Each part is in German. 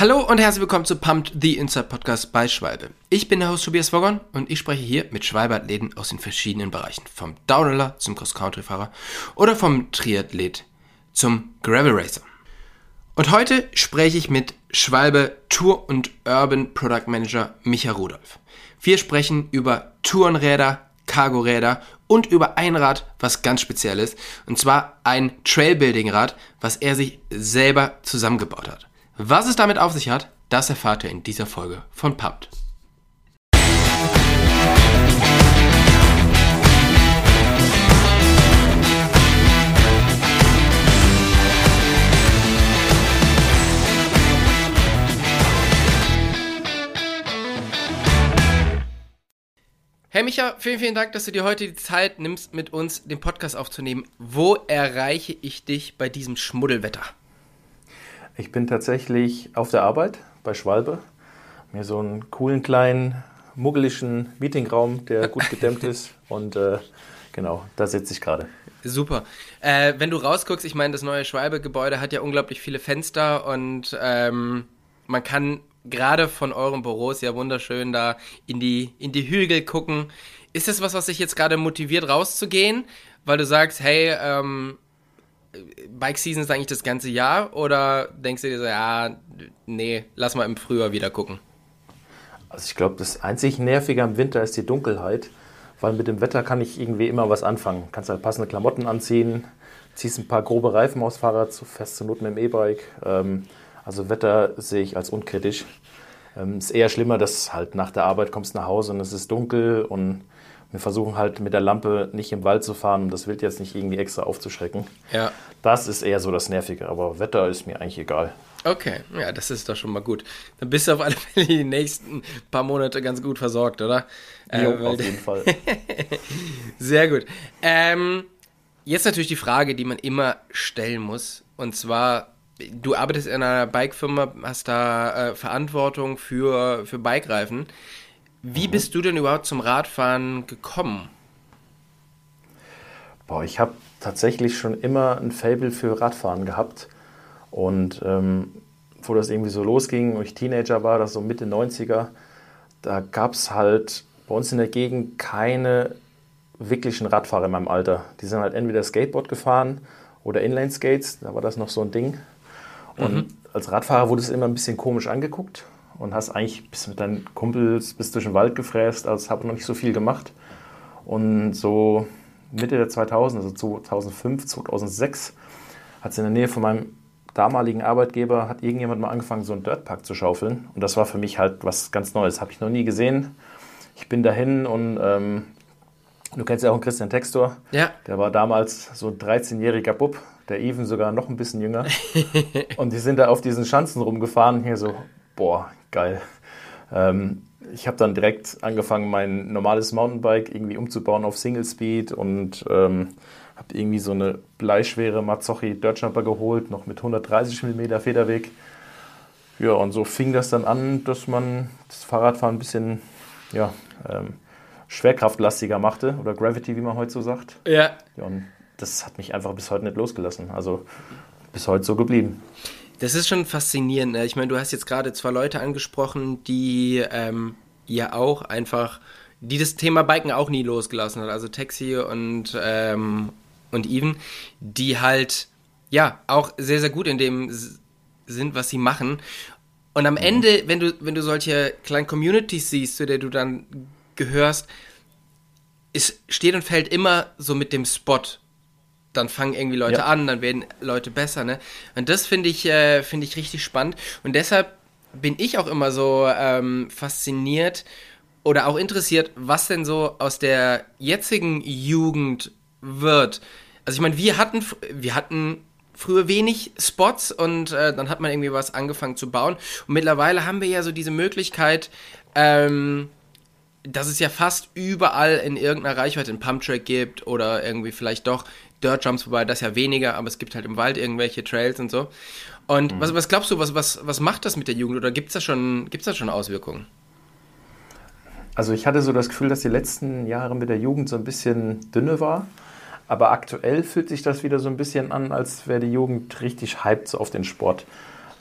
Hallo und herzlich willkommen zu Pumped, the Inside Podcast bei Schwalbe. Ich bin der Host Tobias Woggon und ich spreche hier mit Schwalbe-Athleten aus den verschiedenen Bereichen. Vom Downhiller zum Cross-Country-Fahrer oder vom Triathlet zum Gravel Racer. Und heute spreche ich mit Schwalbe Tour und Urban Product Manager Micha Rudolf. Wir sprechen über Tourenräder, Cargoräder und über ein Rad, was ganz speziell ist. Und zwar ein Trailbuilding-Rad, was er sich selber zusammengebaut hat. Was es damit auf sich hat, das erfahrt ihr in dieser Folge von Pumped. Hey Micha, vielen, vielen Dank, dass du dir heute die Zeit nimmst, mit uns den Podcast aufzunehmen. Wo erreiche ich dich bei diesem Schmuddelwetter? Ich bin tatsächlich auf der Arbeit bei Schwalbe. Mir so einen coolen kleinen muggeligen Meetingraum, der gut gedämmt ist. Und äh, genau, da sitze ich gerade. Super. Äh, wenn du rausguckst, ich meine, das neue Schwalbe-Gebäude hat ja unglaublich viele Fenster und ähm, man kann gerade von euren Büros ja wunderschön da in die, in die Hügel gucken. Ist das was, was dich jetzt gerade motiviert, rauszugehen? Weil du sagst, hey, ähm, Bike Season ist eigentlich das ganze Jahr oder denkst du dir so, ja, nee, lass mal im Frühjahr wieder gucken? Also ich glaube, das einzig Nervige am Winter ist die Dunkelheit, weil mit dem Wetter kann ich irgendwie immer was anfangen. Kannst halt passende Klamotten anziehen, ziehst ein paar grobe Reifen aus Fahrrad, fest zur Not mit dem E-Bike. Ähm, also Wetter sehe ich als unkritisch. Ähm, ist eher schlimmer, dass halt nach der Arbeit kommst nach Hause und es ist dunkel und wir versuchen halt mit der Lampe nicht im Wald zu fahren, um das Wild jetzt nicht irgendwie extra aufzuschrecken. Ja. Das ist eher so das Nervige, aber Wetter ist mir eigentlich egal. Okay, ja, das ist doch schon mal gut. Dann bist du auf alle Fälle die nächsten paar Monate ganz gut versorgt, oder? Jo, äh, auf jeden Fall. Sehr gut. Ähm, jetzt natürlich die Frage, die man immer stellen muss. Und zwar, du arbeitest in einer Bikefirma, hast da äh, Verantwortung für, für Bikereifen. Wie mhm. bist du denn überhaupt zum Radfahren gekommen? Boah, ich habe tatsächlich schon immer ein Fable für Radfahren gehabt. Und ähm, wo das irgendwie so losging, wo ich Teenager war, das so Mitte 90er, da gab es halt bei uns in der Gegend keine wirklichen Radfahrer in meinem Alter. Die sind halt entweder Skateboard gefahren oder Inline-Skates, da war das noch so ein Ding. Und mhm. als Radfahrer wurde es immer ein bisschen komisch angeguckt und hast eigentlich bis mit deinen Kumpels bis durch den Wald gefräst, als habe noch nicht so viel gemacht. Und so Mitte der 2000, also 2005, 2006, hat es in der Nähe von meinem damaligen Arbeitgeber, hat irgendjemand mal angefangen, so einen Dirtpark zu schaufeln. Und das war für mich halt was ganz Neues. Habe ich noch nie gesehen. Ich bin dahin und ähm, du kennst ja auch einen Christian Textor. Ja. Der war damals so ein 13-jähriger Bub, der Even sogar noch ein bisschen jünger. und die sind da auf diesen Schanzen rumgefahren, hier so, boah, geil. Ähm, ich habe dann direkt angefangen, mein normales Mountainbike irgendwie umzubauen auf Single Speed und ähm, habe irgendwie so eine bleischwere Mazzocchi Dirtjumper geholt, noch mit 130 mm Federweg. Ja, und so fing das dann an, dass man das Fahrradfahren ein bisschen ja, ähm, schwerkraftlastiger machte oder Gravity, wie man heute so sagt. Ja. ja. Und das hat mich einfach bis heute nicht losgelassen. Also bis heute so geblieben. Das ist schon faszinierend. Ne? Ich meine, du hast jetzt gerade zwei Leute angesprochen, die ähm, ja auch einfach, die das Thema Biken auch nie losgelassen hat. Also Taxi und, ähm, und Even, die halt ja auch sehr, sehr gut in dem sind, was sie machen. Und am mhm. Ende, wenn du, wenn du solche kleinen Communities siehst, zu der du dann gehörst, es steht und fällt immer so mit dem Spot dann fangen irgendwie Leute ja. an, dann werden Leute besser, ne? Und das finde ich, äh, finde ich richtig spannend. Und deshalb bin ich auch immer so ähm, fasziniert oder auch interessiert, was denn so aus der jetzigen Jugend wird. Also ich meine, wir hatten, wir hatten früher wenig Spots und äh, dann hat man irgendwie was angefangen zu bauen. Und mittlerweile haben wir ja so diese Möglichkeit, ähm, dass es ja fast überall in irgendeiner Reichweite einen Pumptrack gibt oder irgendwie vielleicht doch Dirt Jumps, wobei das ja weniger, aber es gibt halt im Wald irgendwelche Trails und so. Und mhm. was, was glaubst du, was, was, was macht das mit der Jugend oder gibt es da, schon, da schon Auswirkungen? Also ich hatte so das Gefühl, dass die letzten Jahre mit der Jugend so ein bisschen dünne war. Aber aktuell fühlt sich das wieder so ein bisschen an, als wäre die Jugend richtig hyped so auf den Sport.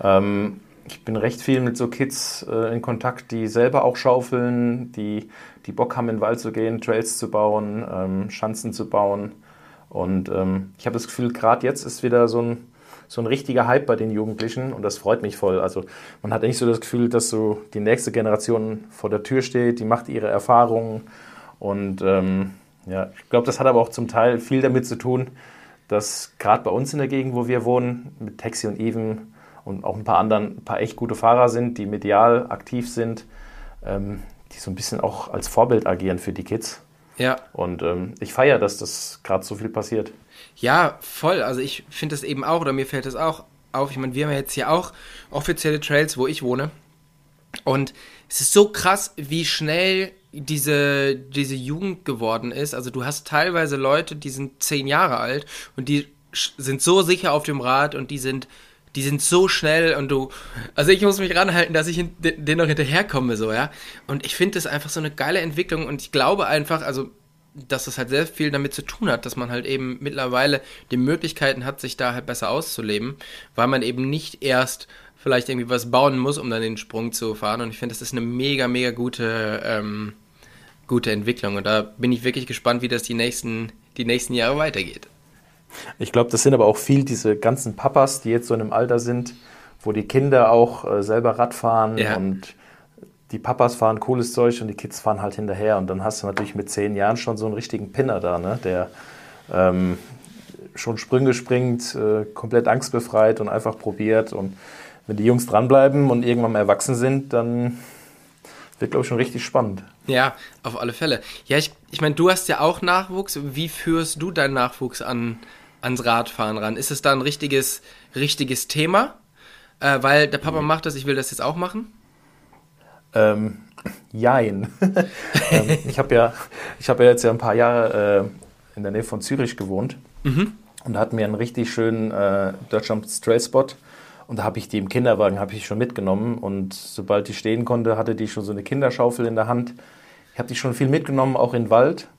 Ähm, ich bin recht viel mit so Kids äh, in Kontakt, die selber auch schaufeln, die, die Bock haben, in den Wald zu gehen, Trails zu bauen, ähm, Schanzen zu bauen. Und ähm, ich habe das Gefühl, gerade jetzt ist wieder so ein, so ein richtiger Hype bei den Jugendlichen und das freut mich voll. Also man hat nicht so das Gefühl, dass so die nächste Generation vor der Tür steht, die macht ihre Erfahrungen und ähm, ja, ich glaube, das hat aber auch zum Teil viel damit zu tun, dass gerade bei uns in der Gegend, wo wir wohnen, mit Taxi und Even und auch ein paar anderen, ein paar echt gute Fahrer sind, die medial aktiv sind, ähm, die so ein bisschen auch als Vorbild agieren für die Kids. Ja. Und ähm, ich feiere, dass das gerade so viel passiert. Ja, voll. Also ich finde das eben auch, oder mir fällt das auch auf. Ich meine, wir haben ja jetzt hier auch offizielle Trails, wo ich wohne. Und es ist so krass, wie schnell diese, diese Jugend geworden ist. Also du hast teilweise Leute, die sind zehn Jahre alt und die sind so sicher auf dem Rad und die sind, die sind so schnell und du, also ich muss mich ranhalten, dass ich denen noch hinterherkomme, so, ja. Und ich finde das einfach so eine geile Entwicklung und ich glaube einfach, also, dass das halt sehr viel damit zu tun hat, dass man halt eben mittlerweile die Möglichkeiten hat, sich da halt besser auszuleben, weil man eben nicht erst vielleicht irgendwie was bauen muss, um dann den Sprung zu fahren. Und ich finde, das ist eine mega, mega gute, ähm, gute Entwicklung. Und da bin ich wirklich gespannt, wie das die nächsten, die nächsten Jahre weitergeht. Ich glaube, das sind aber auch viel diese ganzen Papas, die jetzt so in einem Alter sind, wo die Kinder auch äh, selber Rad fahren ja. und die Papas fahren cooles Zeug und die Kids fahren halt hinterher. Und dann hast du natürlich mit zehn Jahren schon so einen richtigen Pinner da, ne? der ähm, schon Sprünge springt, äh, komplett angstbefreit und einfach probiert. Und wenn die Jungs dranbleiben und irgendwann mal erwachsen sind, dann wird, glaube ich, schon richtig spannend. Ja, auf alle Fälle. Ja, ich, ich meine, du hast ja auch Nachwuchs. Wie führst du deinen Nachwuchs an, ans Radfahren ran? Ist es da ein richtiges, richtiges Thema? Äh, weil der Papa macht das, ich will das jetzt auch machen? Ähm, jein. ähm, ich habe ja, hab ja jetzt ja ein paar Jahre äh, in der Nähe von Zürich gewohnt mhm. und hatten mir einen richtig schönen äh, Deutschland Trail Spot und da habe ich die im Kinderwagen ich schon mitgenommen. Und sobald die stehen konnte, hatte die schon so eine Kinderschaufel in der Hand. Ich habe die schon viel mitgenommen, auch in den Wald.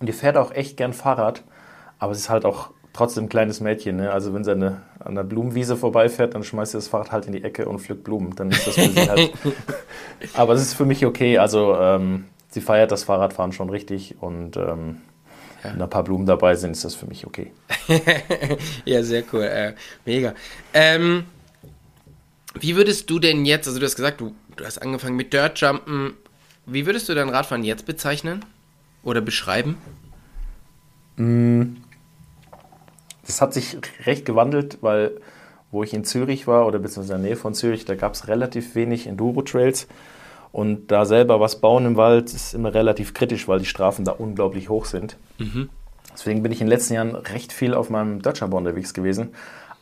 Und die fährt auch echt gern Fahrrad. Aber sie ist halt auch trotzdem ein kleines Mädchen. Ne? Also wenn sie eine, an der Blumenwiese vorbeifährt, dann schmeißt sie das Fahrrad halt in die Ecke und pflückt Blumen. Dann ist das für sie halt. Aber es ist für mich okay. Also ähm, sie feiert das Fahrradfahren schon richtig und ähm, ja. wenn ein paar Blumen dabei sind, ist das für mich okay. ja, sehr cool. Äh, mega. Ähm, wie würdest du denn jetzt, also du hast gesagt, du, du hast angefangen mit Dirtjumpen. Wie würdest du dein Radfahren jetzt bezeichnen oder beschreiben? Mm. Das hat sich recht gewandelt, weil wo ich in Zürich war oder beziehungsweise in der Nähe von Zürich, da gab es relativ wenig Enduro-Trails. Und da selber was bauen im Wald ist immer relativ kritisch, weil die Strafen da unglaublich hoch sind. Mhm. Deswegen bin ich in den letzten Jahren recht viel auf meinem Dutchumber unterwegs gewesen.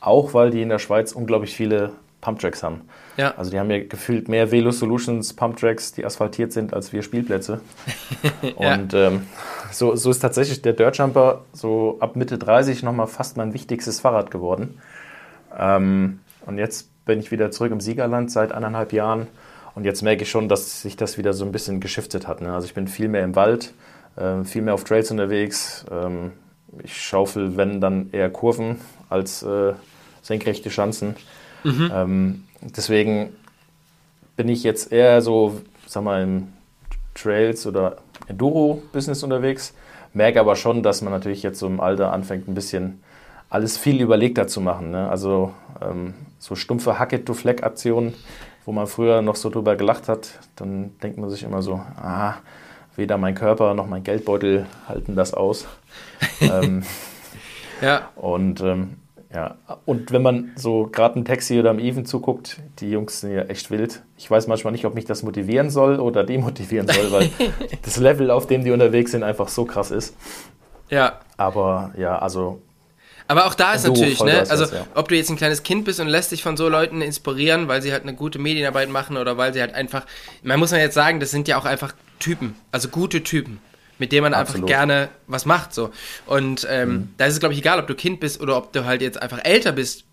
Auch weil die in der Schweiz unglaublich viele Pumptracks haben. Ja. Also die haben ja gefühlt mehr Velo Solutions Pumptracks, die asphaltiert sind, als wir Spielplätze. ja. Und ähm, so, so ist tatsächlich der Dirtjumper so ab Mitte 30 nochmal fast mein wichtigstes Fahrrad geworden. Ähm, und jetzt bin ich wieder zurück im Siegerland seit eineinhalb Jahren und jetzt merke ich schon, dass sich das wieder so ein bisschen geschiftet hat. Ne? Also ich bin viel mehr im Wald, äh, viel mehr auf Trails unterwegs. Ähm, ich schaufel, wenn dann eher Kurven als äh, senkrechte Schanzen. Mhm. Ähm, deswegen bin ich jetzt eher so, sag mal, im Trails- oder Enduro-Business unterwegs. Merke aber schon, dass man natürlich jetzt so im Alter anfängt, ein bisschen alles viel überlegter zu machen. Ne? Also ähm, so stumpfe Hacket-to-Fleck-Aktionen wo man früher noch so drüber gelacht hat, dann denkt man sich immer so, ah, weder mein Körper noch mein Geldbeutel halten das aus. ähm, ja. Und ähm, ja, und wenn man so gerade im Taxi oder im Even zuguckt, die Jungs sind ja echt wild. Ich weiß manchmal nicht, ob mich das motivieren soll oder demotivieren soll, weil das Level, auf dem die unterwegs sind, einfach so krass ist. Ja. Aber ja, also aber auch da ist du, natürlich, ne, also das, ja. ob du jetzt ein kleines Kind bist und lässt dich von so Leuten inspirieren, weil sie halt eine gute Medienarbeit machen oder weil sie halt einfach, man muss ja jetzt sagen, das sind ja auch einfach Typen, also gute Typen, mit denen man Absolut. einfach gerne was macht, so. Und ähm, mhm. da ist es, glaube ich, egal, ob du Kind bist oder ob du halt jetzt einfach älter bist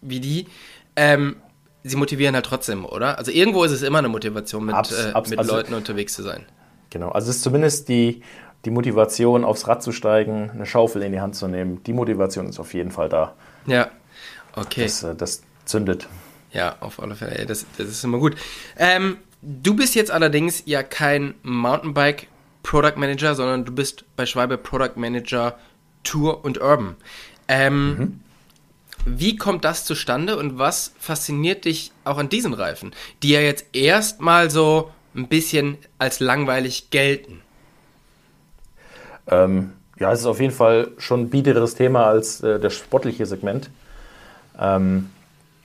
wie die. Ähm, sie motivieren halt trotzdem, oder? Also irgendwo ist es immer eine Motivation, mit, Abs, äh, mit also, Leuten unterwegs zu sein. Genau, also es ist zumindest die, die Motivation, aufs Rad zu steigen, eine Schaufel in die Hand zu nehmen, die Motivation ist auf jeden Fall da. Ja, okay. Das, äh, das zündet. Ja, auf alle Fälle. Das, das ist immer gut. Ähm, du bist jetzt allerdings ja kein Mountainbike Product Manager, sondern du bist bei Schwalbe Product Manager Tour und Urban. Ähm, mhm. Wie kommt das zustande und was fasziniert dich auch an diesen Reifen, die ja jetzt erstmal so ein bisschen als langweilig gelten? Ähm, ja, es ist auf jeden Fall schon ein biederes Thema als äh, das sportliche Segment. Ähm,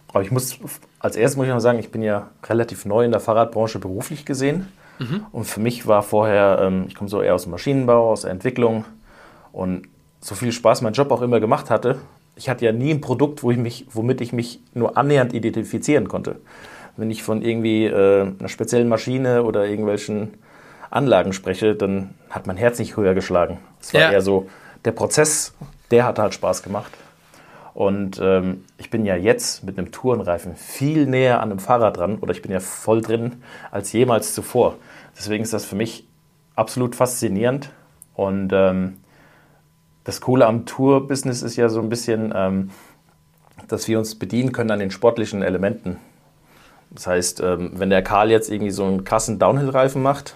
aber ich muss, als erstes muss ich noch sagen, ich bin ja relativ neu in der Fahrradbranche beruflich gesehen. Mhm. Und für mich war vorher, ähm, ich komme so eher aus dem Maschinenbau, aus der Entwicklung. Und so viel Spaß mein Job auch immer gemacht hatte, ich hatte ja nie ein Produkt, wo ich mich, womit ich mich nur annähernd identifizieren konnte. Wenn ich von irgendwie äh, einer speziellen Maschine oder irgendwelchen Anlagen spreche, dann hat mein Herz nicht höher geschlagen. Es war ja. eher so, der Prozess, der hat halt Spaß gemacht. Und ähm, ich bin ja jetzt mit einem Tourenreifen viel näher an einem Fahrrad dran oder ich bin ja voll drin als jemals zuvor. Deswegen ist das für mich absolut faszinierend. Und ähm, das Coole am Tour-Business ist ja so ein bisschen, ähm, dass wir uns bedienen können an den sportlichen Elementen. Das heißt, ähm, wenn der Karl jetzt irgendwie so einen krassen Downhill-Reifen macht,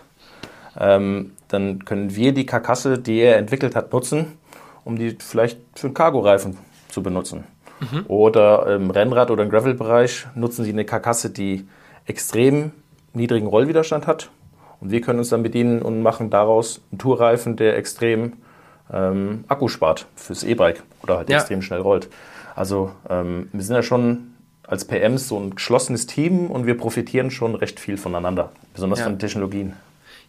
dann können wir die Karkasse, die er entwickelt hat, nutzen, um die vielleicht für einen Cargo-Reifen zu benutzen. Mhm. Oder im Rennrad- oder im Gravel-Bereich nutzen sie eine Karkasse, die extrem niedrigen Rollwiderstand hat. Und wir können uns dann bedienen und machen daraus einen Tourreifen, der extrem ähm, Akku spart fürs E-Bike oder halt ja. extrem schnell rollt. Also ähm, wir sind ja schon als PMs so ein geschlossenes Team und wir profitieren schon recht viel voneinander, besonders ja. von Technologien.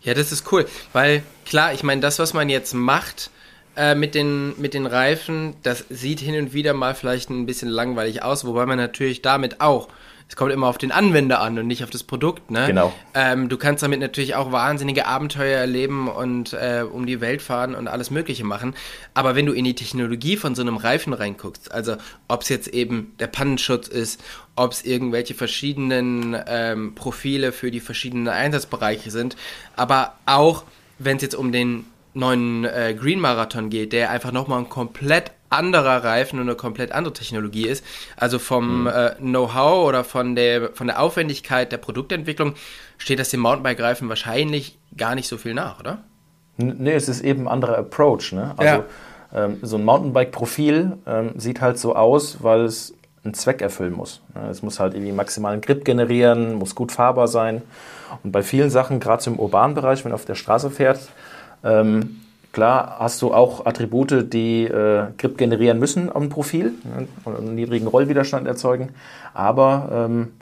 Ja, das ist cool, weil klar, ich meine, das, was man jetzt macht, äh, mit, den, mit den Reifen, das sieht hin und wieder mal vielleicht ein bisschen langweilig aus, wobei man natürlich damit auch es kommt immer auf den Anwender an und nicht auf das Produkt, ne? Genau. Ähm, du kannst damit natürlich auch wahnsinnige Abenteuer erleben und äh, um die Welt fahren und alles Mögliche machen. Aber wenn du in die Technologie von so einem Reifen reinguckst, also ob es jetzt eben der Pannenschutz ist, ob es irgendwelche verschiedenen ähm, Profile für die verschiedenen Einsatzbereiche sind, aber auch wenn es jetzt um den neuen äh, Green Marathon geht, der einfach nochmal ein komplett anderer Reifen und eine komplett andere Technologie ist. Also vom mhm. äh, Know-how oder von der, von der Aufwendigkeit der Produktentwicklung steht das dem Mountainbike-Reifen wahrscheinlich gar nicht so viel nach, oder? Nee, es ist eben ein anderer Approach. Ne? Also ja. ähm, so ein Mountainbike-Profil ähm, sieht halt so aus, weil es einen Zweck erfüllen muss. Ne? Es muss halt irgendwie maximalen Grip generieren, muss gut fahrbar sein. Und bei vielen Sachen, gerade so im urbanen Bereich, wenn man auf der Straße fährt, ähm, klar hast du auch Attribute, die äh, Grip generieren müssen am Profil ne, und einen niedrigen Rollwiderstand erzeugen. Aber ähm,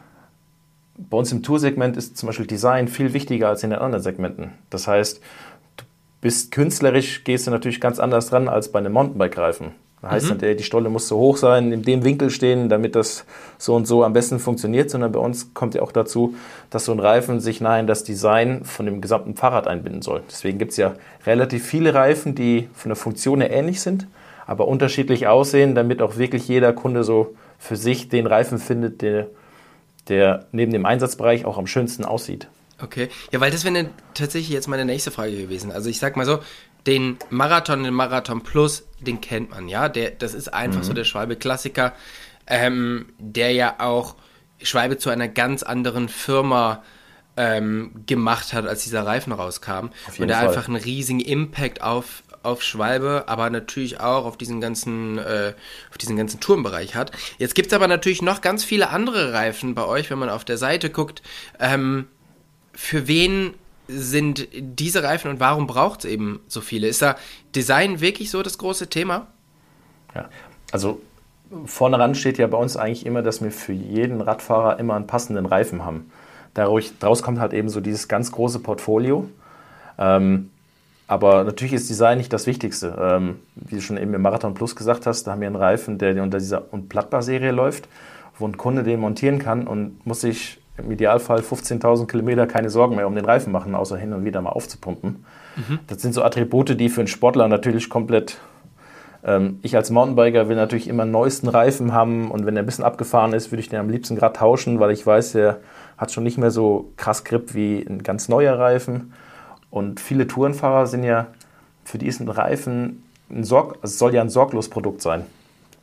bei uns im Toursegment ist zum Beispiel Design viel wichtiger als in den anderen Segmenten. Das heißt, du bist künstlerisch, gehst du natürlich ganz anders dran als bei einem Mountainbike-Reifen. Das heißt mhm. nicht, die Stolle muss so hoch sein, in dem Winkel stehen, damit das so und so am besten funktioniert, sondern bei uns kommt ja auch dazu, dass so ein Reifen sich nah in das Design von dem gesamten Fahrrad einbinden soll. Deswegen gibt es ja relativ viele Reifen, die von der Funktion her ähnlich sind, aber unterschiedlich aussehen, damit auch wirklich jeder Kunde so für sich den Reifen findet, der, der neben dem Einsatzbereich auch am schönsten aussieht. Okay, ja, weil das wäre tatsächlich jetzt meine nächste Frage gewesen. Also ich sag mal so, den Marathon, den Marathon Plus, den kennt man, ja. Der, das ist einfach mhm. so der Schwalbe-Klassiker, ähm, der ja auch Schwalbe zu einer ganz anderen Firma ähm, gemacht hat, als dieser Reifen rauskam. Und der Fall. einfach einen riesigen Impact auf, auf Schwalbe, aber natürlich auch auf diesen ganzen, äh, auf diesen ganzen Turmbereich hat. Jetzt gibt es aber natürlich noch ganz viele andere Reifen bei euch, wenn man auf der Seite guckt. Ähm, für wen sind diese Reifen und warum braucht es eben so viele? Ist da Design wirklich so das große Thema? Ja, also vorne ran steht ja bei uns eigentlich immer, dass wir für jeden Radfahrer immer einen passenden Reifen haben. Daraus kommt halt eben so dieses ganz große Portfolio. Ähm, aber natürlich ist Design nicht das Wichtigste. Ähm, wie du schon eben im Marathon Plus gesagt hast, da haben wir einen Reifen, der unter dieser Unplattbar-Serie läuft, wo ein Kunde den montieren kann und muss sich im Idealfall 15.000 Kilometer keine Sorgen mehr um den Reifen machen, außer hin und wieder mal aufzupumpen. Mhm. Das sind so Attribute, die für einen Sportler natürlich komplett. Ähm, ich als Mountainbiker will natürlich immer einen neuesten Reifen haben und wenn der ein bisschen abgefahren ist, würde ich den am liebsten gerade tauschen, weil ich weiß, der hat schon nicht mehr so krass Grip wie ein ganz neuer Reifen. Und viele Tourenfahrer sind ja, für die ist ein Reifen ein Sorg, es soll ja ein sorglos Produkt sein.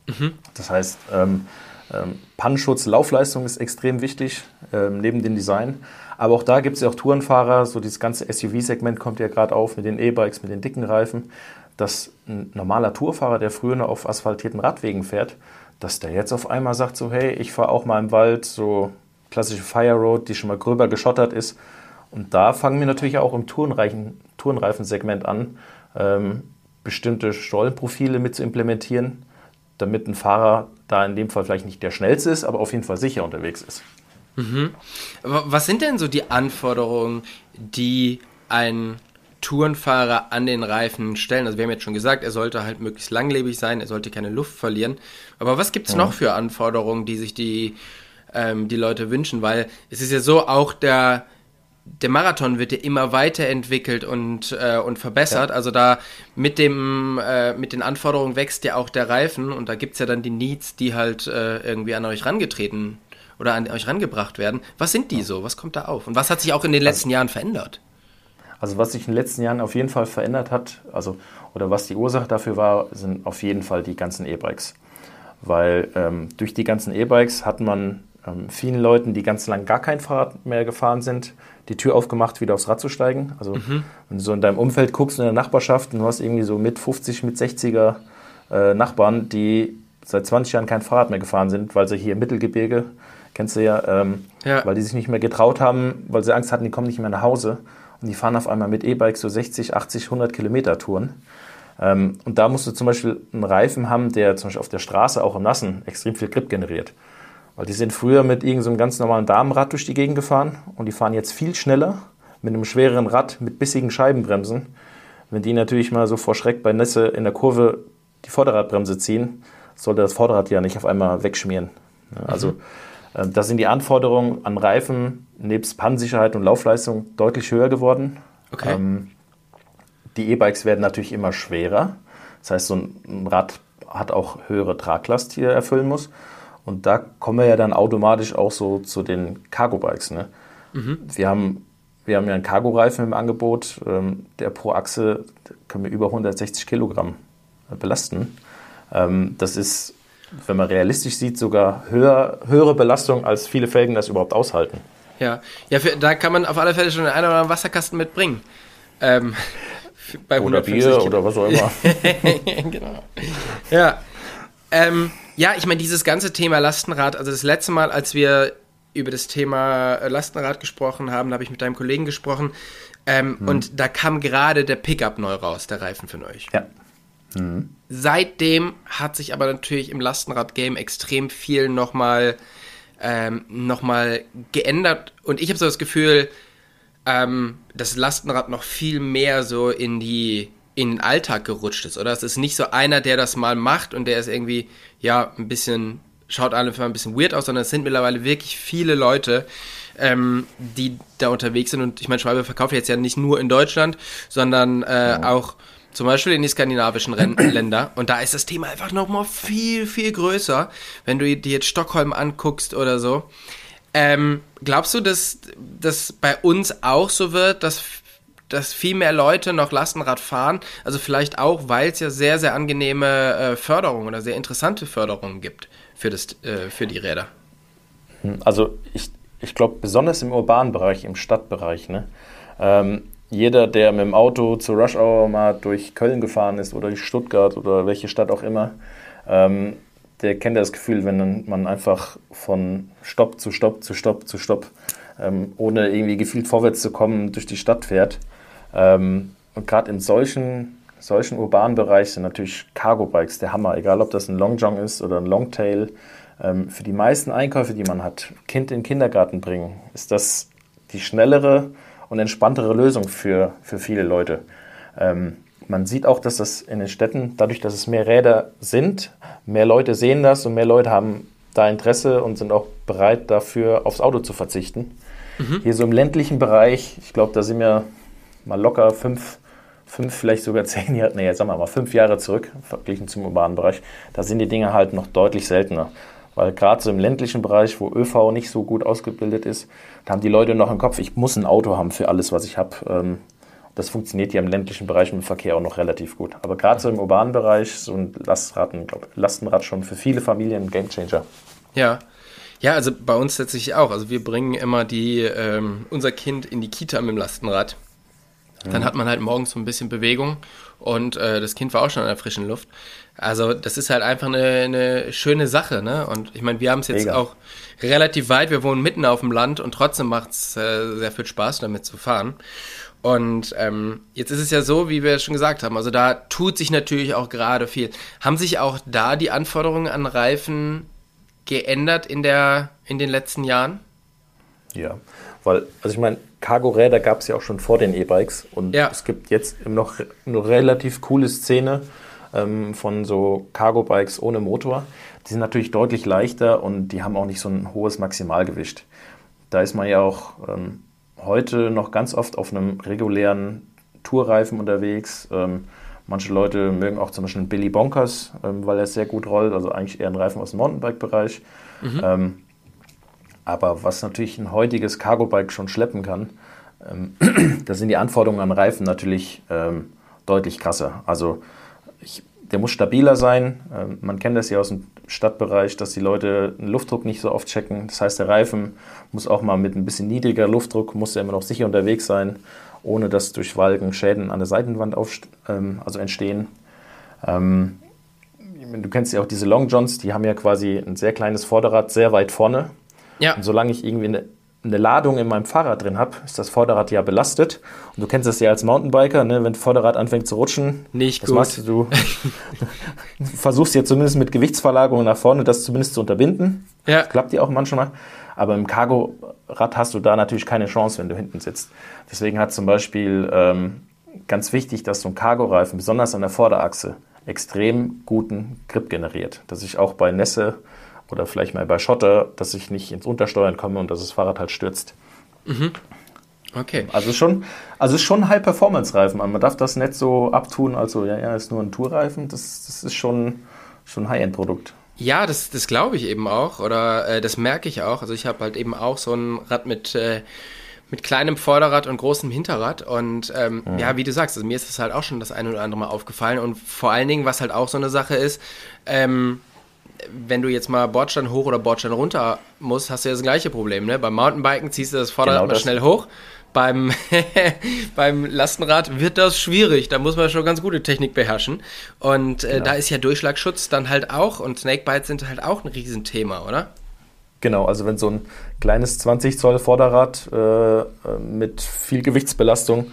Mhm. Das heißt, ähm, Ähm, Pannenschutz, Laufleistung ist extrem wichtig, ähm, neben dem Design. Aber auch da gibt es ja auch Tourenfahrer, so dieses ganze SUV-Segment kommt ja gerade auf mit den E-Bikes, mit den dicken Reifen, dass ein normaler Tourfahrer, der früher noch auf asphaltierten Radwegen fährt, dass der jetzt auf einmal sagt so, hey, ich fahre auch mal im Wald, so klassische Fire Road, die schon mal gröber geschottert ist. Und da fangen wir natürlich auch im Tourenreifensegment an, ähm, bestimmte Stollenprofile mit zu implementieren, damit ein Fahrer da in dem Fall vielleicht nicht der schnellste ist, aber auf jeden Fall sicher unterwegs ist. Mhm. Was sind denn so die Anforderungen, die ein Tourenfahrer an den Reifen stellen? Also wir haben jetzt schon gesagt, er sollte halt möglichst langlebig sein, er sollte keine Luft verlieren. Aber was gibt es ja. noch für Anforderungen, die sich die, ähm, die Leute wünschen? Weil es ist ja so, auch der der Marathon wird ja immer weiterentwickelt und, äh, und verbessert. Ja. Also da mit dem äh, mit den Anforderungen wächst ja auch der Reifen und da gibt es ja dann die Needs, die halt äh, irgendwie an euch rangetreten oder an euch rangebracht werden. Was sind die so? Was kommt da auf? Und was hat sich auch in den letzten also, Jahren verändert? Also was sich in den letzten Jahren auf jeden Fall verändert hat, also oder was die Ursache dafür war, sind auf jeden Fall die ganzen E-Bikes. Weil ähm, durch die ganzen E-Bikes hat man ähm, vielen Leuten, die ganz lang gar kein Fahrrad mehr gefahren sind, die Tür aufgemacht, wieder aufs Rad zu steigen. Also mhm. wenn du so in deinem Umfeld guckst, in der Nachbarschaft, und du hast irgendwie so mit 50, mit 60er äh, Nachbarn, die seit 20 Jahren kein Fahrrad mehr gefahren sind, weil sie hier im Mittelgebirge, kennst du ja, ähm, ja, weil die sich nicht mehr getraut haben, weil sie Angst hatten, die kommen nicht mehr nach Hause. Und die fahren auf einmal mit E-Bikes so 60, 80, 100 Kilometer Touren. Ähm, und da musst du zum Beispiel einen Reifen haben, der zum Beispiel auf der Straße auch im Nassen extrem viel Grip generiert. Weil die sind früher mit irgendeinem so ganz normalen Damenrad durch die Gegend gefahren und die fahren jetzt viel schneller mit einem schwereren Rad mit bissigen Scheibenbremsen. Wenn die natürlich mal so vor Schreck bei Nässe in der Kurve die Vorderradbremse ziehen, sollte das Vorderrad ja nicht auf einmal wegschmieren. Also mhm. da sind die Anforderungen an Reifen nebst Pannensicherheit und Laufleistung deutlich höher geworden. Okay. Ähm, die E-Bikes werden natürlich immer schwerer. Das heißt, so ein Rad hat auch höhere Traglast, die er erfüllen muss. Und da kommen wir ja dann automatisch auch so zu den Cargo-Bikes. Ne? Mhm. Wir, haben, wir haben ja einen Cargo-Reifen im Angebot, ähm, der pro Achse können wir über 160 Kilogramm belasten. Ähm, das ist, wenn man realistisch sieht, sogar höher, höhere Belastung, als viele Felgen das überhaupt aushalten. Ja, ja für, da kann man auf alle Fälle schon einen oder anderen Wasserkasten mitbringen. Ähm, oder Bier oder was auch immer. genau. Ja. Ähm, ja, ich meine, dieses ganze Thema Lastenrad, also das letzte Mal, als wir über das Thema äh, Lastenrad gesprochen haben, habe ich mit deinem Kollegen gesprochen. Ähm, mhm. Und da kam gerade der Pickup neu raus, der Reifen von euch. Ja. Mhm. Seitdem hat sich aber natürlich im Lastenrad-Game extrem viel nochmal ähm, noch geändert. Und ich habe so das Gefühl, ähm, das Lastenrad noch viel mehr so in die in den Alltag gerutscht ist, oder? Es ist nicht so einer, der das mal macht und der ist irgendwie, ja, ein bisschen, schaut alle ein bisschen weird aus, sondern es sind mittlerweile wirklich viele Leute, ähm, die da unterwegs sind. Und ich meine, Schwalbe verkauft jetzt ja nicht nur in Deutschland, sondern äh, ja. auch zum Beispiel in die skandinavischen Ren Länder. Und da ist das Thema einfach nochmal viel, viel größer, wenn du dir jetzt Stockholm anguckst oder so. Ähm, glaubst du, dass das bei uns auch so wird, dass dass viel mehr Leute noch Lastenrad fahren. Also vielleicht auch, weil es ja sehr, sehr angenehme äh, Förderungen oder sehr interessante Förderungen gibt für, das, äh, für die Räder. Hm, also ich, ich glaube, besonders im urbanen Bereich, im Stadtbereich, ne? Ähm, jeder, der mit dem Auto zur Rush Hour mal durch Köln gefahren ist oder durch Stuttgart oder welche Stadt auch immer, ähm, der kennt das Gefühl, wenn man einfach von Stopp zu Stopp zu Stopp zu Stopp, ähm, ohne irgendwie gefühlt vorwärts zu kommen, durch die Stadt fährt. Ähm, und gerade in solchen, solchen urbanen Bereichen sind natürlich Cargo-Bikes der Hammer, egal ob das ein Long John ist oder ein Longtail. Ähm, für die meisten Einkäufe, die man hat, Kind in den Kindergarten bringen, ist das die schnellere und entspanntere Lösung für, für viele Leute. Ähm, man sieht auch, dass das in den Städten, dadurch, dass es mehr Räder sind, mehr Leute sehen das und mehr Leute haben da Interesse und sind auch bereit dafür, aufs Auto zu verzichten. Mhm. Hier so im ländlichen Bereich, ich glaube, da sind wir mal locker fünf, fünf, vielleicht sogar zehn Jahre, nee, sagen wir mal fünf Jahre zurück, verglichen zum urbanen Bereich, da sind die Dinge halt noch deutlich seltener. Weil gerade so im ländlichen Bereich, wo ÖV nicht so gut ausgebildet ist, da haben die Leute noch im Kopf, ich muss ein Auto haben für alles, was ich habe. Ähm, das funktioniert ja im ländlichen Bereich mit dem Verkehr auch noch relativ gut. Aber gerade so im urbanen Bereich, so ein Lastenrad, glaub, Lastenrad schon für viele Familien ein Gamechanger. Ja. Ja, also bei uns tatsächlich auch. Also wir bringen immer die, ähm, unser Kind in die Kita mit dem Lastenrad. Dann hat man halt morgens so ein bisschen Bewegung und äh, das Kind war auch schon in der frischen Luft. Also das ist halt einfach eine, eine schöne Sache, ne? Und ich meine, wir haben es jetzt Mega. auch relativ weit, wir wohnen mitten auf dem Land und trotzdem macht es äh, sehr viel Spaß, damit zu fahren. Und ähm, jetzt ist es ja so, wie wir schon gesagt haben, also da tut sich natürlich auch gerade viel. Haben sich auch da die Anforderungen an Reifen geändert in, der, in den letzten Jahren? Ja, weil, also ich meine, Cargo-Räder gab es ja auch schon vor den E-Bikes und Ja. es gibt jetzt noch eine relativ coole Szene ähm, von so Cargo-Bikes ohne Motor. Die sind natürlich deutlich leichter und die haben auch nicht so ein hohes Maximalgewicht. Da ist man ja auch ähm, heute noch ganz oft auf einem regulären Tourreifen unterwegs. Ähm, manche Leute mögen auch zum Beispiel einen Billy Bonkers, ähm, weil er sehr gut rollt, also eigentlich eher ein Reifen aus dem Mountainbike-Bereich. Ähm, aber was natürlich ein heutiges Cargo-Bike schon schleppen kann, ähm, da sind die Anforderungen an Reifen natürlich ähm, deutlich krasser. Also ich, der muss stabiler sein. Ähm, man kennt das ja aus dem Stadtbereich, dass die Leute den Luftdruck nicht so oft checken. Das heißt, der Reifen muss auch mal mit ein bisschen niedriger Luftdruck, muss er immer noch sicher unterwegs sein, ohne dass durch Walken Schäden an der Seitenwand ähm, also entstehen. Ähm, du kennst ja auch diese Long Johns, die haben ja quasi ein sehr kleines Vorderrad sehr weit vorne. Ja. Und solange ich irgendwie eine, eine Ladung in meinem Fahrrad drin habe, ist das Vorderrad ja belastet. Und du kennst das ja als Mountainbiker, ne? wenn das Vorderrad anfängt zu rutschen. Nicht was gut. machst du? Du versuchst ja zumindest mit Gewichtsverlagerung nach vorne das zumindest zu unterbinden. Ja. Das klappt ja auch manchmal. Aber im Cargo-Rad hast du da natürlich keine Chance, wenn du hinten sitzt. Deswegen hat zum Beispiel ähm, ganz wichtig, dass so ein Cargo-Reifen, besonders an der Vorderachse, extrem guten Grip generiert. Dass ich auch bei Nässe oder vielleicht mal bei Schotter, dass ich nicht ins Untersteuern komme und dass das Fahrrad halt stürzt. Okay. Also schon, also ist schon ein High-Performance-Reifen. Man darf das nicht so abtun, also ja, ja, ist nur ein Tourreifen. Das, das ist schon, schon ein High-End-Produkt. Ja, das, das glaube ich eben auch oder äh, das merke ich auch. Also ich habe halt eben auch so ein Rad mit, äh, mit kleinem Vorderrad und großem Hinterrad und ähm, ja, wie du sagst, also mir ist das halt auch schon das eine oder andere Mal aufgefallen und vor allen Dingen, was halt auch so eine Sache ist, ähm, wenn du jetzt mal Bordstein hoch oder Bordstein runter musst, hast du ja das gleiche Problem. Ne? Beim Mountainbiken ziehst du das Vorderrad Genau mal schnell hoch. Beim, beim Lastenrad wird das schwierig. Da muss man schon ganz gute Technik beherrschen. Und äh, Genau. da ist ja Durchschlagschutz dann halt auch und Snakebites sind halt auch ein Riesenthema, oder? Genau, also wenn so ein kleines 20 Zoll Vorderrad äh, mit viel Gewichtsbelastung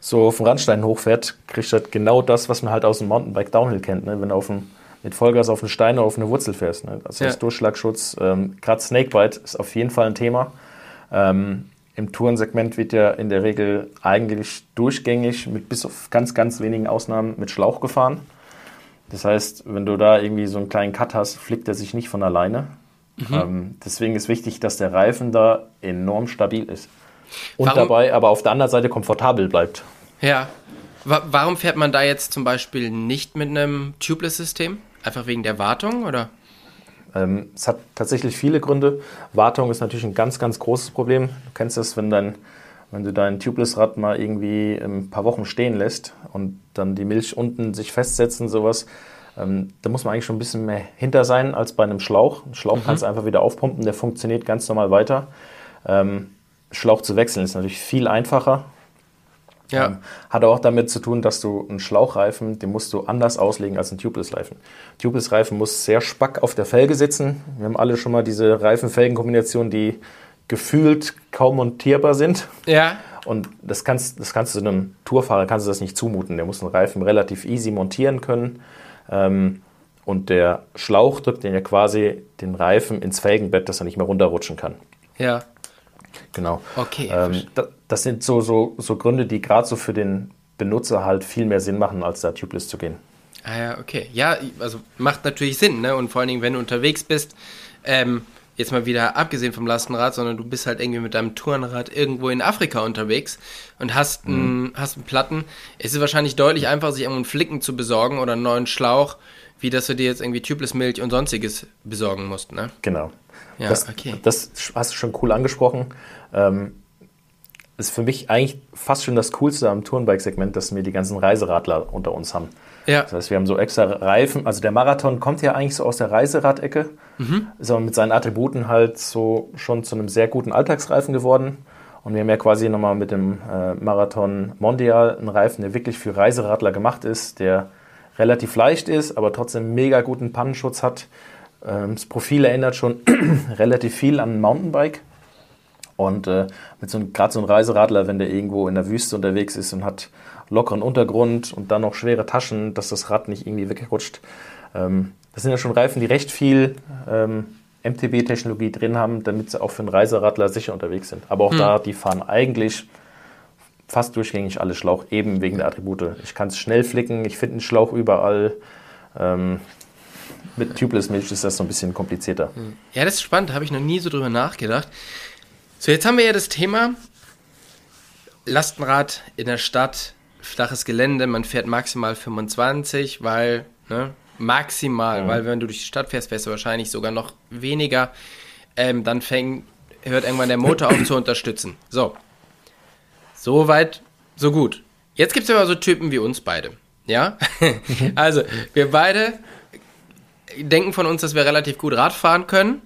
so auf den Randstein hochfährt, kriegt das genau das, was man halt aus dem Mountainbike Downhill kennt, ne? wenn du auf dem, mit Vollgas auf einen Stein oder auf eine Wurzel fährst. Ne? Also Ja. das Durchschlagschutz, ähm, gerade Snakebite ist auf jeden Fall ein Thema. Ähm, Im Tourensegment wird ja in der Regel eigentlich durchgängig, mit bis auf ganz, ganz wenigen Ausnahmen, mit Schlauch gefahren. Das heißt, wenn du da irgendwie so einen kleinen Cut hast, flickt er sich nicht von alleine. Ähm, deswegen ist wichtig, dass der Reifen da enorm stabil ist. Und Warum- dabei aber auf der anderen Seite komfortabel bleibt. Ja. Wa warum fährt man da jetzt zum Beispiel nicht mit einem Tubeless-System? Einfach wegen der Wartung oder? Ähm, es hat tatsächlich viele Gründe. Wartung ist natürlich ein ganz, ganz großes Problem. Du kennst das, wenn, dein, wenn du dein Tubeless-Rad mal irgendwie ein paar Wochen stehen lässt und dann die Milch unten sich festsetzt und sowas. Ähm, da muss man eigentlich schon ein bisschen mehr hinter sein als bei einem Schlauch. Einen Schlauch kannst du einfach wieder aufpumpen, der funktioniert ganz normal weiter. Ähm, Schlauch zu wechseln ist natürlich viel einfacher. Ja. Ähm, hat auch damit zu tun, dass du einen Schlauchreifen, den musst du anders auslegen als einen Tubeless-Reifen. Tubeless-Reifen muss sehr spack auf der Felge sitzen. Wir haben alle schon mal diese Reifen-Felgen-Kombination, die gefühlt kaum montierbar sind. Ja. Und das kannst, das kannst du einem Tourfahrer kannst du das nicht zumuten. Der muss einen Reifen relativ easy montieren können. Ähm, und der Schlauch drückt den ja quasi den Reifen ins Felgenbett, dass er nicht mehr runterrutschen kann. Ja. Genau. Okay. Ähm, da, das sind so, so, so Gründe, die gerade so für den Benutzer halt viel mehr Sinn machen, als da tubeless zu gehen. Ah ja, okay. Ja, also macht natürlich Sinn, ne? Und vor allen Dingen, wenn du unterwegs bist, ähm, jetzt mal wieder abgesehen vom Lastenrad, sondern du bist halt irgendwie mit deinem Tourenrad irgendwo in Afrika unterwegs und hast einen, hast einen Platten, es ist wahrscheinlich deutlich einfacher, sich irgendwo einen Flicken zu besorgen oder einen neuen Schlauch, wie dass du dir jetzt irgendwie Tubeless Milch und sonstiges besorgen musst, ne? Genau. Ja, das, okay. das hast du schon cool angesprochen. Ähm, ist für mich eigentlich fast schon das Coolste am Tourenbike-Segment, dass wir die ganzen Reiseradler unter uns haben. Ja. Das heißt, wir haben so extra Reifen. Also der Marathon kommt ja eigentlich so aus der Reiseradecke. Mhm. Ist aber mit seinen Attributen halt so schon zu einem sehr guten Alltagsreifen geworden. Und wir haben ja quasi nochmal mit dem äh, Marathon Mondial einen Reifen, der wirklich für Reiseradler gemacht ist, der relativ leicht ist, aber trotzdem mega guten Pannenschutz hat. Ähm, das Profil erinnert schon relativ viel an ein Mountainbike. Und äh, mit so gerade so einem Reiseradler, wenn der irgendwo in der Wüste unterwegs ist und hat lockeren Untergrund und dann noch schwere Taschen, dass das Rad nicht irgendwie wegrutscht. Ähm, das sind ja schon Reifen, die recht viel ähm, MTB-Technologie drin haben, damit sie auch für einen Reiseradler sicher unterwegs sind. Aber auch hm. da, die fahren eigentlich fast durchgängig alle Schlauch, eben wegen der Attribute. Ich kann es schnell flicken, ich finde einen Schlauch überall. Ähm, mit Tubeless Milch ist das so ein bisschen komplizierter. Hm. Ja, das ist spannend, habe ich noch nie so drüber nachgedacht. So, jetzt haben wir ja das Thema Lastenrad in der Stadt, flaches Gelände, man fährt maximal 25, weil, ne, maximal, mhm. weil wenn du durch die Stadt fährst, fährst du wahrscheinlich sogar noch weniger. Ähm, dann fängt, hört irgendwann der Motor auf zu unterstützen. So. So weit, so gut. Jetzt gibt es aber so Typen wie uns beide. Ja? also, wir beide denken von uns, dass wir relativ gut Rad fahren können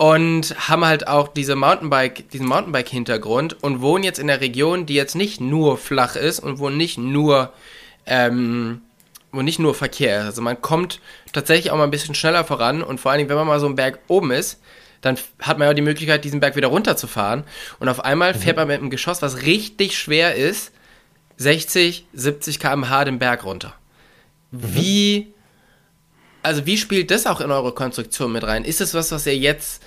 und haben halt auch diese Mountainbike, diesen Mountainbike-Hintergrund und wohnen jetzt in der Region, die jetzt nicht nur flach ist und wo nicht nur, ähm, wo nicht nur Verkehr ist. Also man kommt tatsächlich auch mal ein bisschen schneller voran und vor allen Dingen, wenn man mal so einen Berg oben ist, dann hat man ja die Möglichkeit, diesen Berg wieder runterzufahren und auf einmal fährt man mit einem Geschoss, was richtig schwer ist, 60, 70 km/h den Berg runter. Mhm. Wie also wie spielt das auch in eure Konstruktion mit rein? Ist es was, was ihr jetzt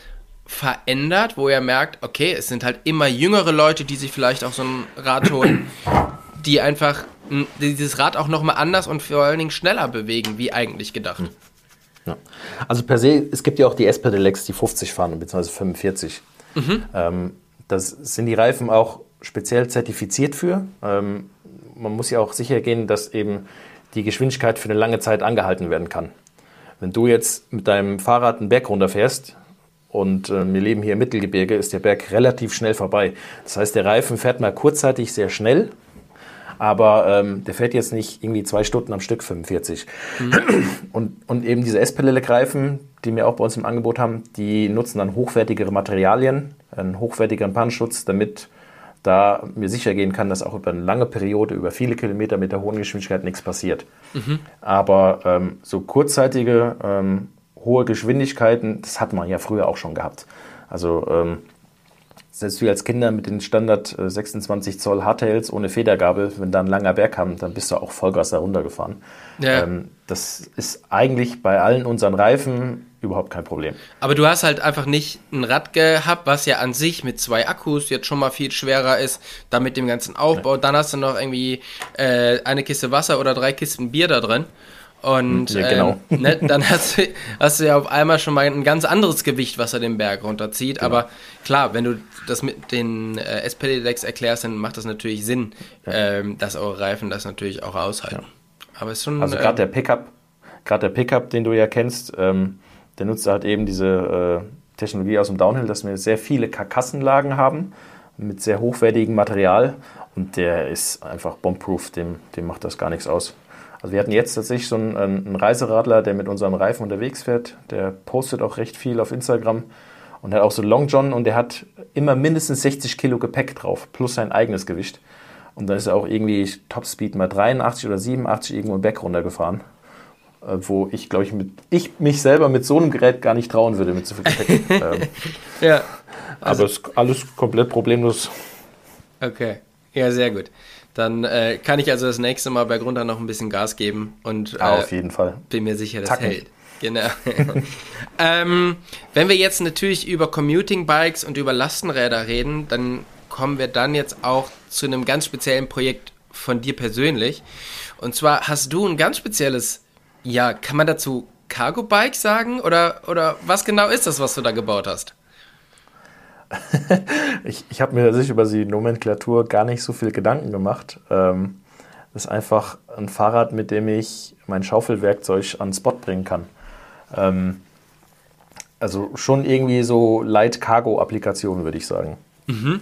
verändert, wo ihr merkt, okay, es sind halt immer jüngere Leute, die sich vielleicht auch so ein Rad holen, die einfach dieses Rad auch nochmal anders und vor allen Dingen schneller bewegen, wie eigentlich gedacht. Hm. Ja. Also per se, es gibt ja auch die S-Pedelecs, die 50 fahren, beziehungsweise 45. Mhm. Ähm, das sind die Reifen auch speziell zertifiziert für. Ähm, man muss ja auch sicher gehen, dass eben die Geschwindigkeit für eine lange Zeit angehalten werden kann. Wenn du jetzt mit deinem Fahrrad einen Berg runterfährst und äh, wir leben hier im Mittelgebirge, ist der Berg relativ schnell vorbei. Das heißt, der Reifen fährt mal kurzzeitig sehr schnell, aber ähm, der fährt jetzt nicht irgendwie zwei Stunden am Stück 45. Mhm. Und, und eben diese S-Pedelec-Reifen, die wir auch bei uns im Angebot haben, die nutzen dann hochwertigere Materialien, einen hochwertigeren Pannenschutz, damit da mir sicher gehen kann, dass auch über eine lange Periode, über viele Kilometer mit der hohen Geschwindigkeit nichts passiert. Mhm. Aber ähm, so kurzzeitige, ähm, hohe Geschwindigkeiten, das hat man ja früher auch schon gehabt. Also ähm, selbst wir als Kinder mit den Standard 26 äh, Zoll Hardtails ohne Federgabel, wenn da ein langer Berg kam, dann bist du auch Vollgas da runtergefahren. Ja. Ähm, das ist eigentlich bei allen unseren Reifen überhaupt kein Problem. Aber du hast halt einfach nicht ein Rad gehabt, was ja an sich mit zwei Akkus jetzt schon mal viel schwerer ist, dann mit dem ganzen Aufbau. Nee. Dann hast du noch irgendwie äh, eine Kiste Wasser oder drei Kisten Bier da drin. Und ja, genau. ähm, ne, dann hast du, hast du ja auf einmal schon mal ein ganz anderes Gewicht, was er den Berg runterzieht. Genau. Aber klar, wenn du das mit den äh, SPD-Decks erklärst, dann macht das natürlich Sinn, ja. ähm, dass eure Reifen das natürlich auch aushalten. Ja. Aber ist schon. Also gerade äh, der Pickup, gerade der Pickup, den du ja kennst, ähm, der nutzt halt eben diese äh, Technologie aus dem Downhill, dass wir sehr viele Karkassenlagen haben mit sehr hochwertigem Material und der ist einfach bombproof, dem, dem macht das gar nichts aus. Also wir hatten jetzt tatsächlich so einen, einen Reiseradler, der mit unserem Reifen unterwegs fährt, der postet auch recht viel auf Instagram und hat auch so Long John und der hat immer mindestens 60 Kilo Gepäck drauf, plus sein eigenes Gewicht. Und dann ist er auch irgendwie Topspeed mal 83 oder 87 irgendwo im Berg runtergefahren. Äh, wo ich, glaube ich, mit, ich mich selber mit so einem Gerät gar nicht trauen würde, mit so viel Gepäck. ähm, ja. Also, aber es ist alles komplett problemlos. Okay. Ja, sehr gut. Dann äh, kann ich also das nächste Mal bei Grund noch ein bisschen Gas geben und äh, auf jeden Fall. Bin mir sicher, das Tacken. hält. Genau. ähm, wenn wir jetzt natürlich über Commuting Bikes und über Lastenräder reden, dann kommen wir dann jetzt auch zu einem ganz speziellen Projekt von dir persönlich. Und zwar hast du ein ganz spezielles ja, kann man dazu Cargo Bike sagen? Oder, oder was genau ist das, was du da gebaut hast? ich ich habe mir sich über die Nomenklatur gar nicht so viel Gedanken gemacht. Ähm, das ist einfach ein Fahrrad, mit dem ich mein Schaufelwerkzeug an Spot bringen kann. Ähm, also schon irgendwie so Light Cargo Applikation, würde ich sagen. Mhm.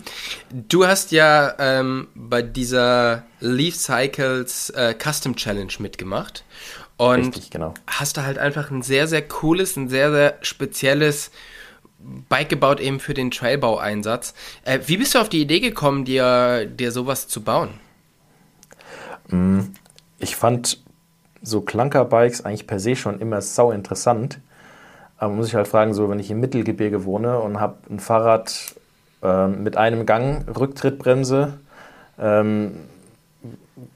Du hast ja ähm, bei dieser Leaf Cycles äh, Custom Challenge mitgemacht und Richtig, genau. hast da halt einfach ein sehr, sehr cooles, ein sehr, sehr spezielles Bike gebaut eben für den Trailbau-Einsatz. Äh, wie bist du auf die Idee gekommen, dir, dir sowas zu bauen? Mm, ich fand so Clunker-Bikes eigentlich per se schon immer sau interessant. Aber man muss sich halt fragen, so wenn ich im Mittelgebirge wohne und habe ein Fahrrad äh, mit einem Gang, Rücktrittbremse, ähm,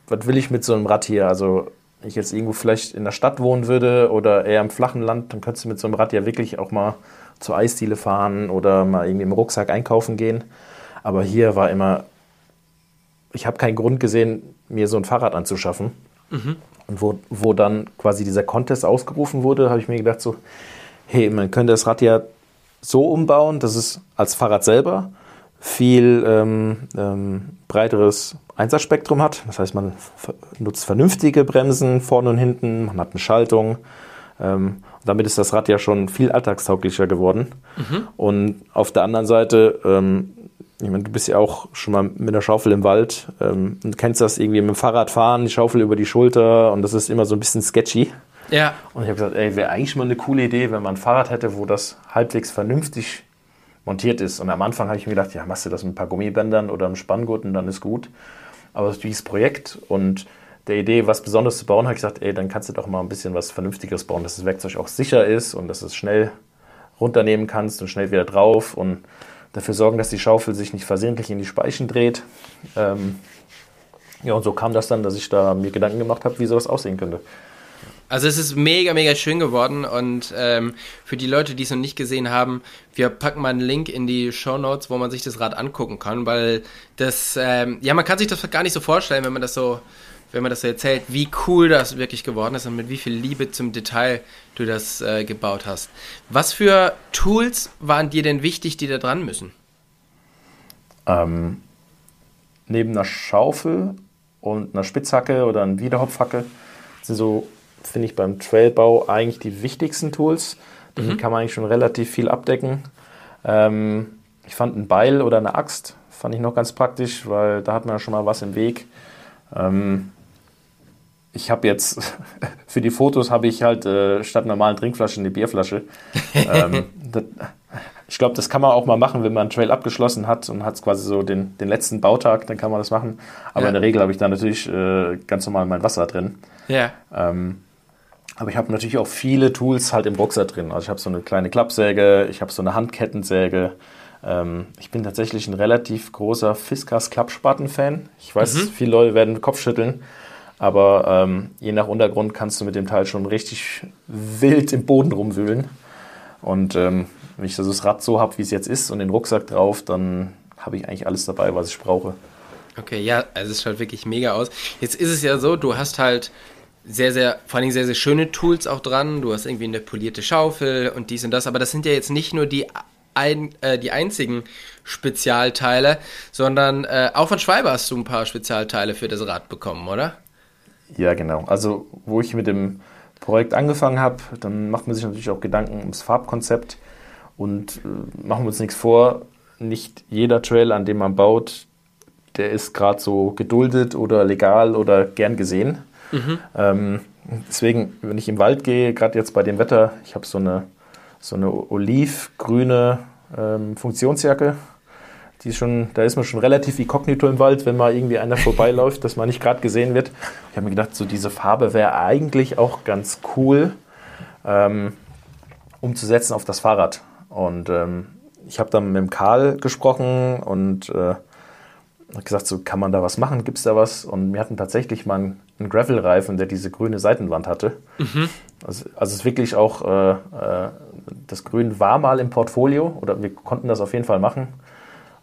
was will ich mit so einem Rad hier? Also wenn ich jetzt irgendwo vielleicht in der Stadt wohnen würde oder eher im flachen Land, dann könntest du mit so einem Rad ja wirklich auch mal zur Eisdiele fahren oder mal irgendwie im Rucksack einkaufen gehen. Aber hier war immer, ich habe keinen Grund gesehen, mir so ein Fahrrad anzuschaffen. Mhm. Und wo, wo dann quasi dieser Contest ausgerufen wurde, habe ich mir gedacht so, hey, man könnte das Rad ja so umbauen, dass es als Fahrrad selber viel ähm, ähm, breiteres Einsatzspektrum hat. Das heißt, man nutzt vernünftige Bremsen vorne und hinten, man hat eine Schaltung. Ähm, damit ist das Rad ja schon viel alltagstauglicher geworden. Mhm. Und auf der anderen Seite, ähm, ich meine, du bist ja auch schon mal mit der Schaufel im Wald ähm, und kennst das irgendwie mit dem Fahrrad fahren, die Schaufel über die Schulter und das ist immer so ein bisschen sketchy. Ja. Und ich habe gesagt, ey, wäre eigentlich mal eine coole Idee, wenn man ein Fahrrad hätte, wo das halbwegs vernünftig montiert ist. Und am Anfang habe ich mir gedacht, ja, machst du das mit ein paar Gummibändern oder einem Spanngurt und dann ist gut. Aber dieses Projekt und der Idee, was Besonderes zu bauen, habe ich gesagt, ey, dann kannst du doch mal ein bisschen was Vernünftiges bauen, dass das Werkzeug auch sicher ist und dass es schnell runternehmen kannst und schnell wieder drauf und dafür sorgen, dass die Schaufel sich nicht versehentlich in die Speichen dreht. Ähm, ja, und so kam das dann, dass ich da mir Gedanken gemacht habe, wie sowas aussehen könnte. Also es ist mega, mega schön geworden und ähm, für die Leute, die es noch nicht gesehen haben, wir packen mal einen Link in die Show Notes, wo man sich das Rad angucken kann, weil das, ähm, ja, man kann sich das gar nicht so vorstellen, wenn man das so, wenn man das so erzählt, wie cool das wirklich geworden ist und mit wie viel Liebe zum Detail du das äh, gebaut hast. Was für Tools waren dir denn wichtig, die da dran müssen? Ähm, neben einer Schaufel und einer Spitzhacke oder einer Wiederhopfhacke sind so finde ich beim Trailbau eigentlich die wichtigsten Tools. Damit mhm. kann man eigentlich schon relativ viel abdecken. Ähm, ich fand ein Beil oder eine Axt, fand ich noch ganz praktisch, weil da hat man ja schon mal was im Weg. Ähm, ich habe jetzt für die Fotos habe ich halt äh, statt normalen Trinkflaschen eine Bierflasche. ähm, das, ich glaube, das kann man auch mal machen, wenn man einen Trail abgeschlossen hat und hat quasi so den, den letzten Bautag, dann kann man das machen. Aber ja. in der Regel habe ich da natürlich äh, ganz normal mein Wasser drin. Ja. Ähm, aber ich habe natürlich auch viele Tools halt im Rucksack drin. Also ich habe so eine kleine Klappsäge, ich habe so eine Handkettensäge. Ähm, ich bin tatsächlich ein relativ großer Fiskas Klappspaten-Fan. Ich weiß, mhm. viele Leute werden den Kopf schütteln. Aber ähm, je nach Untergrund kannst du mit dem Teil schon richtig wild im Boden rumwühlen. Und ähm, wenn ich das Rad so habe, wie es jetzt ist und den Rucksack drauf, dann habe ich eigentlich alles dabei, was ich brauche. Okay, ja, also es schaut wirklich mega aus. Jetzt ist es ja so, du hast halt sehr, sehr, vor allem sehr, sehr schöne Tools auch dran. Du hast irgendwie eine polierte Schaufel und dies und das, aber das sind ja jetzt nicht nur die, ein, äh, die einzigen Spezialteile, sondern äh, auch von Schwalbe hast du ein paar Spezialteile für das Rad bekommen, oder? Ja, genau. Also, wo ich mit dem Projekt angefangen habe, dann macht man sich natürlich auch Gedanken ums Farbkonzept und äh, machen wir uns nichts vor, nicht jeder Trail, an dem man baut, der ist gerade so geduldet oder legal oder gern gesehen. Mhm. Ähm, deswegen, wenn ich im Wald gehe, gerade jetzt bei dem Wetter, ich habe so eine, so eine olivgrüne ähm, Funktionsjacke. Die ist schon, da ist man schon relativ inkognito im Wald, wenn mal irgendwie einer vorbeiläuft, dass man nicht gerade gesehen wird. Ich habe mir gedacht, so diese Farbe wäre eigentlich auch ganz cool ähm, umzusetzen auf das Fahrrad. Und ähm, ich habe dann mit dem Karl gesprochen und äh, gesagt, so kann man da was machen, gibt es da was? Und wir hatten tatsächlich mal einen, einen Gravel-Reifen, der diese grüne Seitenwand hatte. Mhm. Also, also es ist wirklich auch, äh, äh, das Grün war mal im Portfolio oder wir konnten das auf jeden Fall machen.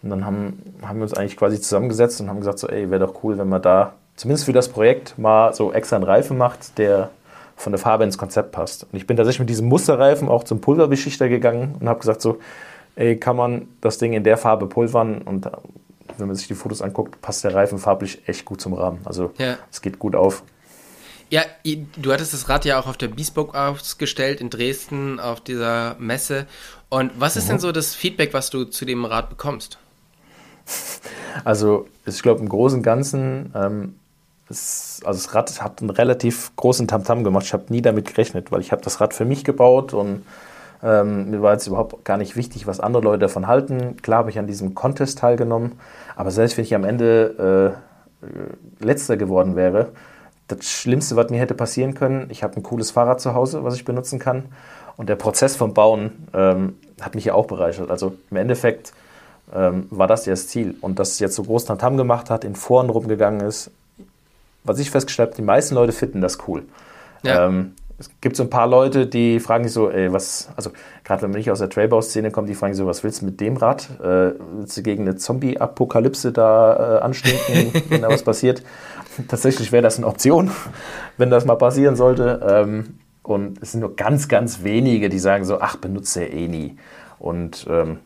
Und dann haben, haben wir uns eigentlich quasi zusammengesetzt und haben gesagt, so ey, wäre doch cool, wenn man da zumindest für das Projekt mal so extra einen Reifen macht, der von der Farbe ins Konzept passt. Und ich bin tatsächlich mit diesem Musterreifen auch zum Pulverbeschichter gegangen und habe gesagt so, ey, kann man das Ding in der Farbe pulvern und wenn man sich die Fotos anguckt, passt der Reifen farblich echt gut zum Rahmen. Also ja. es geht gut auf. Ja, du hattest das Rad ja auch auf der Bespoke ausgestellt in Dresden auf dieser Messe. Und was ist mhm. denn so das Feedback, was du zu dem Rad bekommst? Also ich glaube im Großen und Ganzen, ähm, es, also das Rad hat einen relativ großen Tamtam -Tam gemacht. Ich habe nie damit gerechnet, weil ich habe das Rad für mich gebaut und ähm, mir war jetzt überhaupt gar nicht wichtig, was andere Leute davon halten. Klar habe ich an diesem Contest teilgenommen, aber selbst wenn ich am Ende äh, letzter geworden wäre, das Schlimmste, was mir hätte passieren können, ich habe ein cooles Fahrrad zu Hause, was ich benutzen kann. Und der Prozess vom Bauen ähm, hat mich ja auch bereichert. Also im Endeffekt ähm, war das ja das Ziel. Und dass es jetzt so groß Tantam gemacht hat, in Foren rumgegangen ist, was ich festgestellt habe, die meisten Leute finden das cool. Ja. Ähm, es gibt so ein paar Leute, die fragen sich so, ey, was, also gerade wenn man nicht aus der Trailbau-Szene kommt, die fragen sich so, was willst du mit dem Rad? Äh, willst du gegen eine Zombie-Apokalypse da äh, anstinken, wenn da was passiert? Tatsächlich wäre das eine Option, wenn das mal passieren sollte. Ähm, und es sind nur ganz, ganz wenige, die sagen so, ach, benutze er eh nie. Und ähm,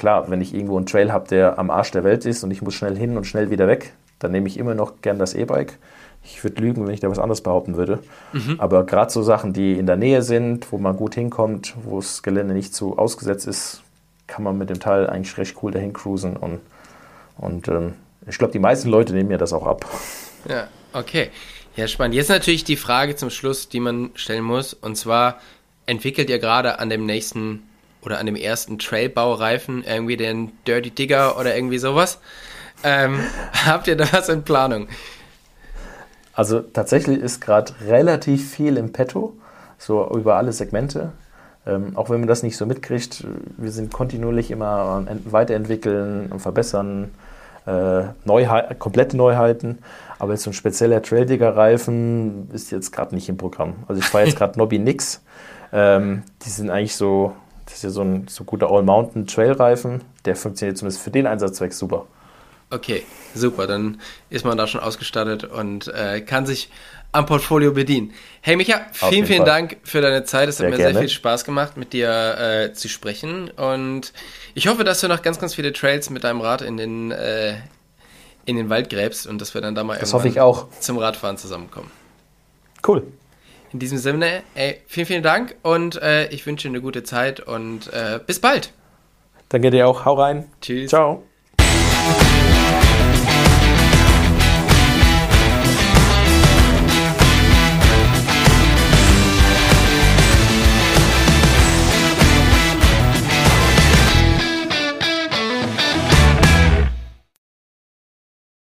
klar, wenn ich irgendwo einen Trail habe, der am Arsch der Welt ist und ich muss schnell hin und schnell wieder weg, dann nehme ich immer noch gern das E-Bike. Ich würde lügen, wenn ich da was anderes behaupten würde. Mhm. Aber gerade so Sachen, die in der Nähe sind, wo man gut hinkommt, wo das Gelände nicht zu ausgesetzt ist, kann man mit dem Teil eigentlich recht cool dahin cruisen. Und, und ähm, ich glaube, die meisten Leute nehmen mir das auch ab. Ja, okay. Ja, spannend. Jetzt natürlich die Frage zum Schluss, die man stellen muss. Und zwar, entwickelt ihr gerade an dem nächsten oder an dem ersten Trailbaureifen irgendwie den Dirty Digger oder irgendwie sowas? Ähm, habt ihr da was in Planung? Also tatsächlich ist gerade relativ viel im Petto, so über alle Segmente. Ähm, auch wenn man das nicht so mitkriegt, wir sind kontinuierlich immer weiterentwickeln und verbessern, äh, Neuheit, komplette Neuheiten. Aber jetzt so ein spezieller Traildigger-Reifen ist jetzt gerade nicht im Programm. Also ich fahre jetzt gerade Nobby Nix. Ähm, die sind eigentlich so, das ist ja so ein so guter All-Mountain-Trail-Reifen. Der funktioniert zumindest für den Einsatzzweck super. Okay, super. Dann ist man da schon ausgestattet und äh, kann sich am Portfolio bedienen. Hey Micha, vielen, vielen Fall. Dank für deine Zeit. Es hat sehr mir gerne. sehr viel Spaß gemacht, mit dir äh, zu sprechen. Und ich hoffe, dass du noch ganz, ganz viele Trails mit deinem Rad in den, äh, in den Wald gräbst und dass wir dann da mal das auch. zum Radfahren zusammenkommen. Cool. In diesem Sinne, ey, vielen, vielen Dank und äh, ich wünsche dir eine gute Zeit und äh, bis bald. Danke dir auch. Hau rein. Tschüss. Ciao.